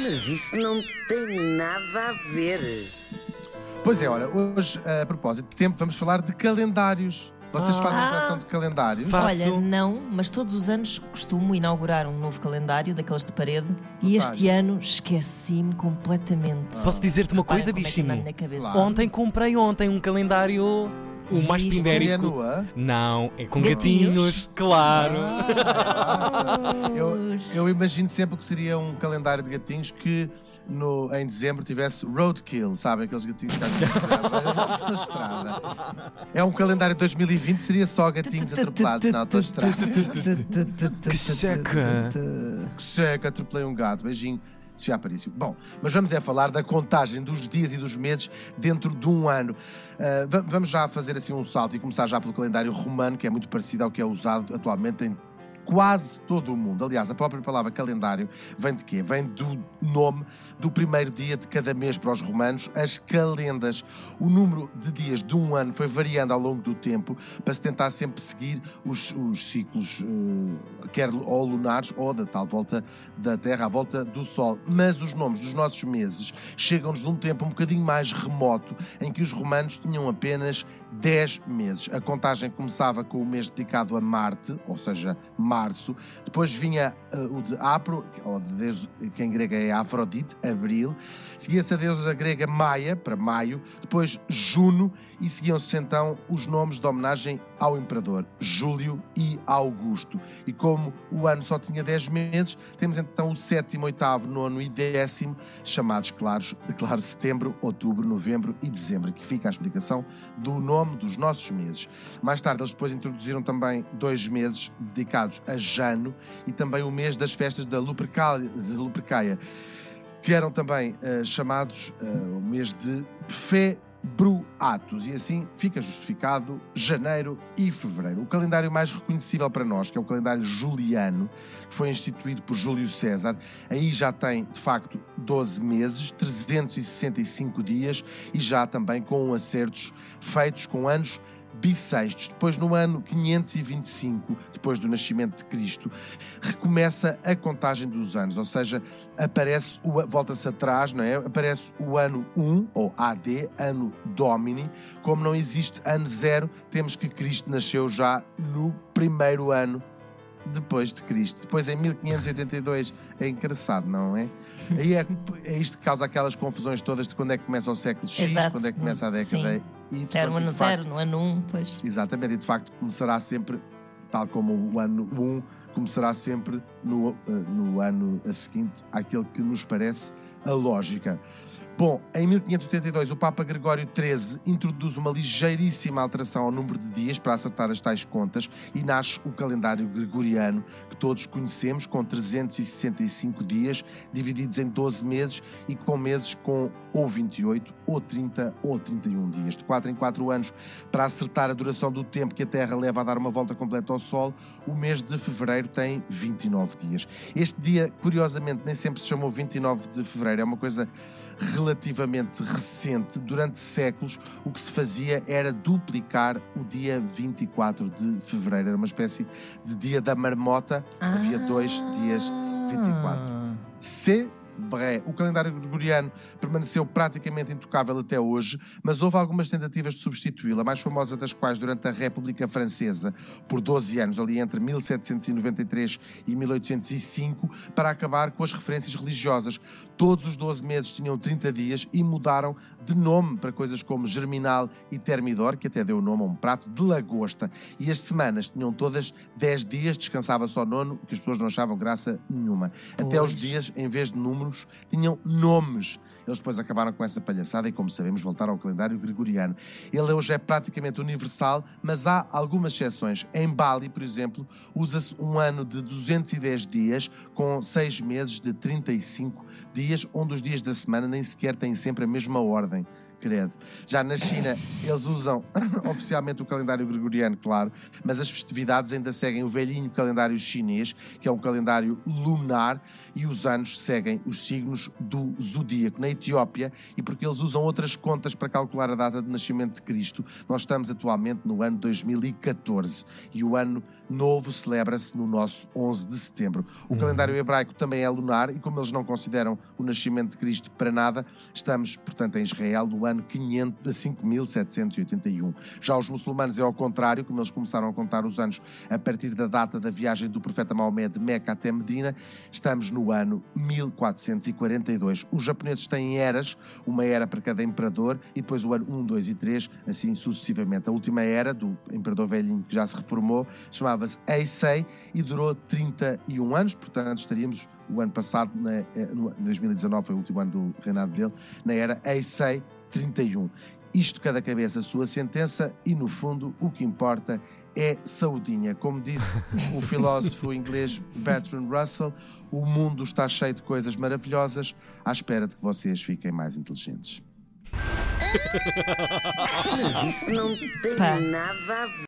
Mas isso não tem nada a ver. Pois é, olha, hoje, a propósito de tempo, vamos falar de calendários. Vocês fazem Ah. coleção de calendários? Fa- Olha, Faço. não, mas todos os anos costumo inaugurar um novo calendário, daqueles de parede, e este ano esqueci-me completamente. Posso dizer-te uma Reparem coisa, como é que anda na bichinho? minha cabeça. Claro. Ontem comprei ontem um calendário o mais pindérico. nua? Não, é com Gatinhos? gatinhos, claro. Nossa. Eu, eu imagino sempre que seria um calendário de gatinhos que no, em dezembro tivesse roadkill, sabem? Aqueles gatinhos que na autoestrada. É um calendário de 2020, seria só gatinhos atropelados na autoestrada. Que seca. Que seca, atropelei um gato. Beijinho. Bom, mas vamos é falar da contagem dos dias e dos meses dentro de um ano. Va- vamos já fazer assim um salto e começar já pelo calendário romano, que é muito parecido ao que é usado atualmente em quase todo o mundo. Aliás, a própria palavra calendário vem de quê? Vem do nome do primeiro dia de cada mês para os romanos, as calendas. O número de dias de um ano foi variando ao longo do tempo para se tentar sempre seguir os, os ciclos, eh, quer ou lunares ou da tal volta da Terra à volta do Sol. Mas os nomes dos nossos meses chegam-nos de um tempo um bocadinho mais remoto, em que os romanos tinham apenas 10 meses. A contagem começava com o mês dedicado a Marte, ou seja, março. Depois vinha eh, o de Apro, ou de Deus, que em grego é Afrodite, abril. Seguia-se a deusa grega Maia, para maio. Depois Juno. E seguiam-se então os nomes de homenagem ao imperador, Júlio e Augusto. E como o ano só tinha 10 meses, temos então o sétimo, oitavo, nono e décimo, chamados, claros, de claro, setembro, outubro, novembro e dezembro, que fica a explicação do nome dos nossos meses. Mais tarde, eles depois introduziram também dois meses dedicados a Jano e também o mês das festas da Lupercalia, Lupercaia, que eram também eh, chamados eh, o mês de Februatus, e assim fica justificado janeiro e fevereiro. O calendário mais reconhecível para nós, que é o calendário juliano, que foi instituído por Júlio César, aí já tem de facto 12 meses, 365 dias e já também com acertos feitos com anos bissextos. Depois, no ano 525, depois do nascimento de Cristo, recomeça a contagem dos anos, ou seja, aparece o volta-se atrás, não é? Aparece o ano 1 ou AD, ano Domini. Como não existe ano zero, temos que Cristo nasceu já no primeiro ano depois de Cristo. Depois em 1582 é engraçado, não é? Aí é, é isto que causa aquelas confusões todas de quando é que começa o século X, Exato. quando é que começa a década Y. Zero, e ano zero, no ano um, pois. Exatamente, e de facto começará sempre, tal como o ano 1, começará sempre no, eh, no ano a seguinte, àquele que nos parece a lógica. Bom, em 1582 o Papa Gregório XIII introduz uma ligeiríssima alteração ao número de dias para acertar as tais contas e nasce o calendário gregoriano que todos conhecemos com 365 dias divididos em 12 meses e com meses com ou 28 ou 30 ou 31 dias. De 4 em 4 anos para acertar a duração do tempo que a Terra leva a dar uma volta completa ao Sol, o mês de fevereiro tem 29 dias. Este dia, curiosamente, nem sempre se chamou 29 de fevereiro, é uma coisa relativamente recente. Durante séculos, o que se fazia era duplicar o dia 24 de fevereiro. Era uma espécie de dia da marmota. Havia dois dias 24. C'est O calendário gregoriano permaneceu praticamente intocável até hoje, mas houve algumas tentativas de substituí-lo, a mais famosa das quais durante a República Francesa, por 12 anos, ali entre 1793 e 1805, para acabar com as referências religiosas. Todos os 12 meses tinham 30 dias e mudaram de nome para coisas como Germinal e Termidor, que até deu o nome a um prato de lagosta. E as semanas tinham todas 10 dias, descansava só nono, que as pessoas não achavam graça nenhuma. Até os Pois. dias, em vez de tinham nomes. Eles depois acabaram com essa palhaçada e, como sabemos, voltaram ao calendário gregoriano. Ele hoje é praticamente universal, mas há algumas exceções. Em Bali, por exemplo, usa-se um ano de 210 dias, com 6 meses de 35 dias, onde os dias da semana nem sequer têm sempre a mesma ordem. Credo. Já na China, eles usam oficialmente o calendário gregoriano, claro, mas as festividades ainda seguem o velhinho calendário chinês, que é um calendário lunar, e os anos seguem os signos do zodíaco. Na Etiópia, e porque eles usam outras contas para calcular a data de nascimento de Cristo, nós estamos atualmente no ano 2014 e o ano novo celebra-se no nosso 11 de setembro. O calendário hebraico também é lunar e, como eles não consideram o nascimento de Cristo para nada, estamos, portanto, em Israel no ano 500, 5781. Já os muçulmanos é ao contrário, como eles começaram a contar os anos a partir da data da viagem do profeta Maomé de Meca até Medina, estamos no ano 1442. Os japoneses têm eras, uma era para cada imperador e depois o ano 1, 2 e 3, assim sucessivamente. A última era do imperador velhinho que já se reformou chamava-se Eisei e durou 31 anos, portanto estaríamos o ano passado, na, eh, no 2019 foi o último ano do reinado dele, na era Eisei 31. Isto cada cabeça a sua sentença e no fundo o que importa é saudinha. Como disse o filósofo inglês Bertrand Russell, o mundo está cheio de coisas maravilhosas à espera de que vocês fiquem mais inteligentes. Mas isso não tem Pá. nada a ver.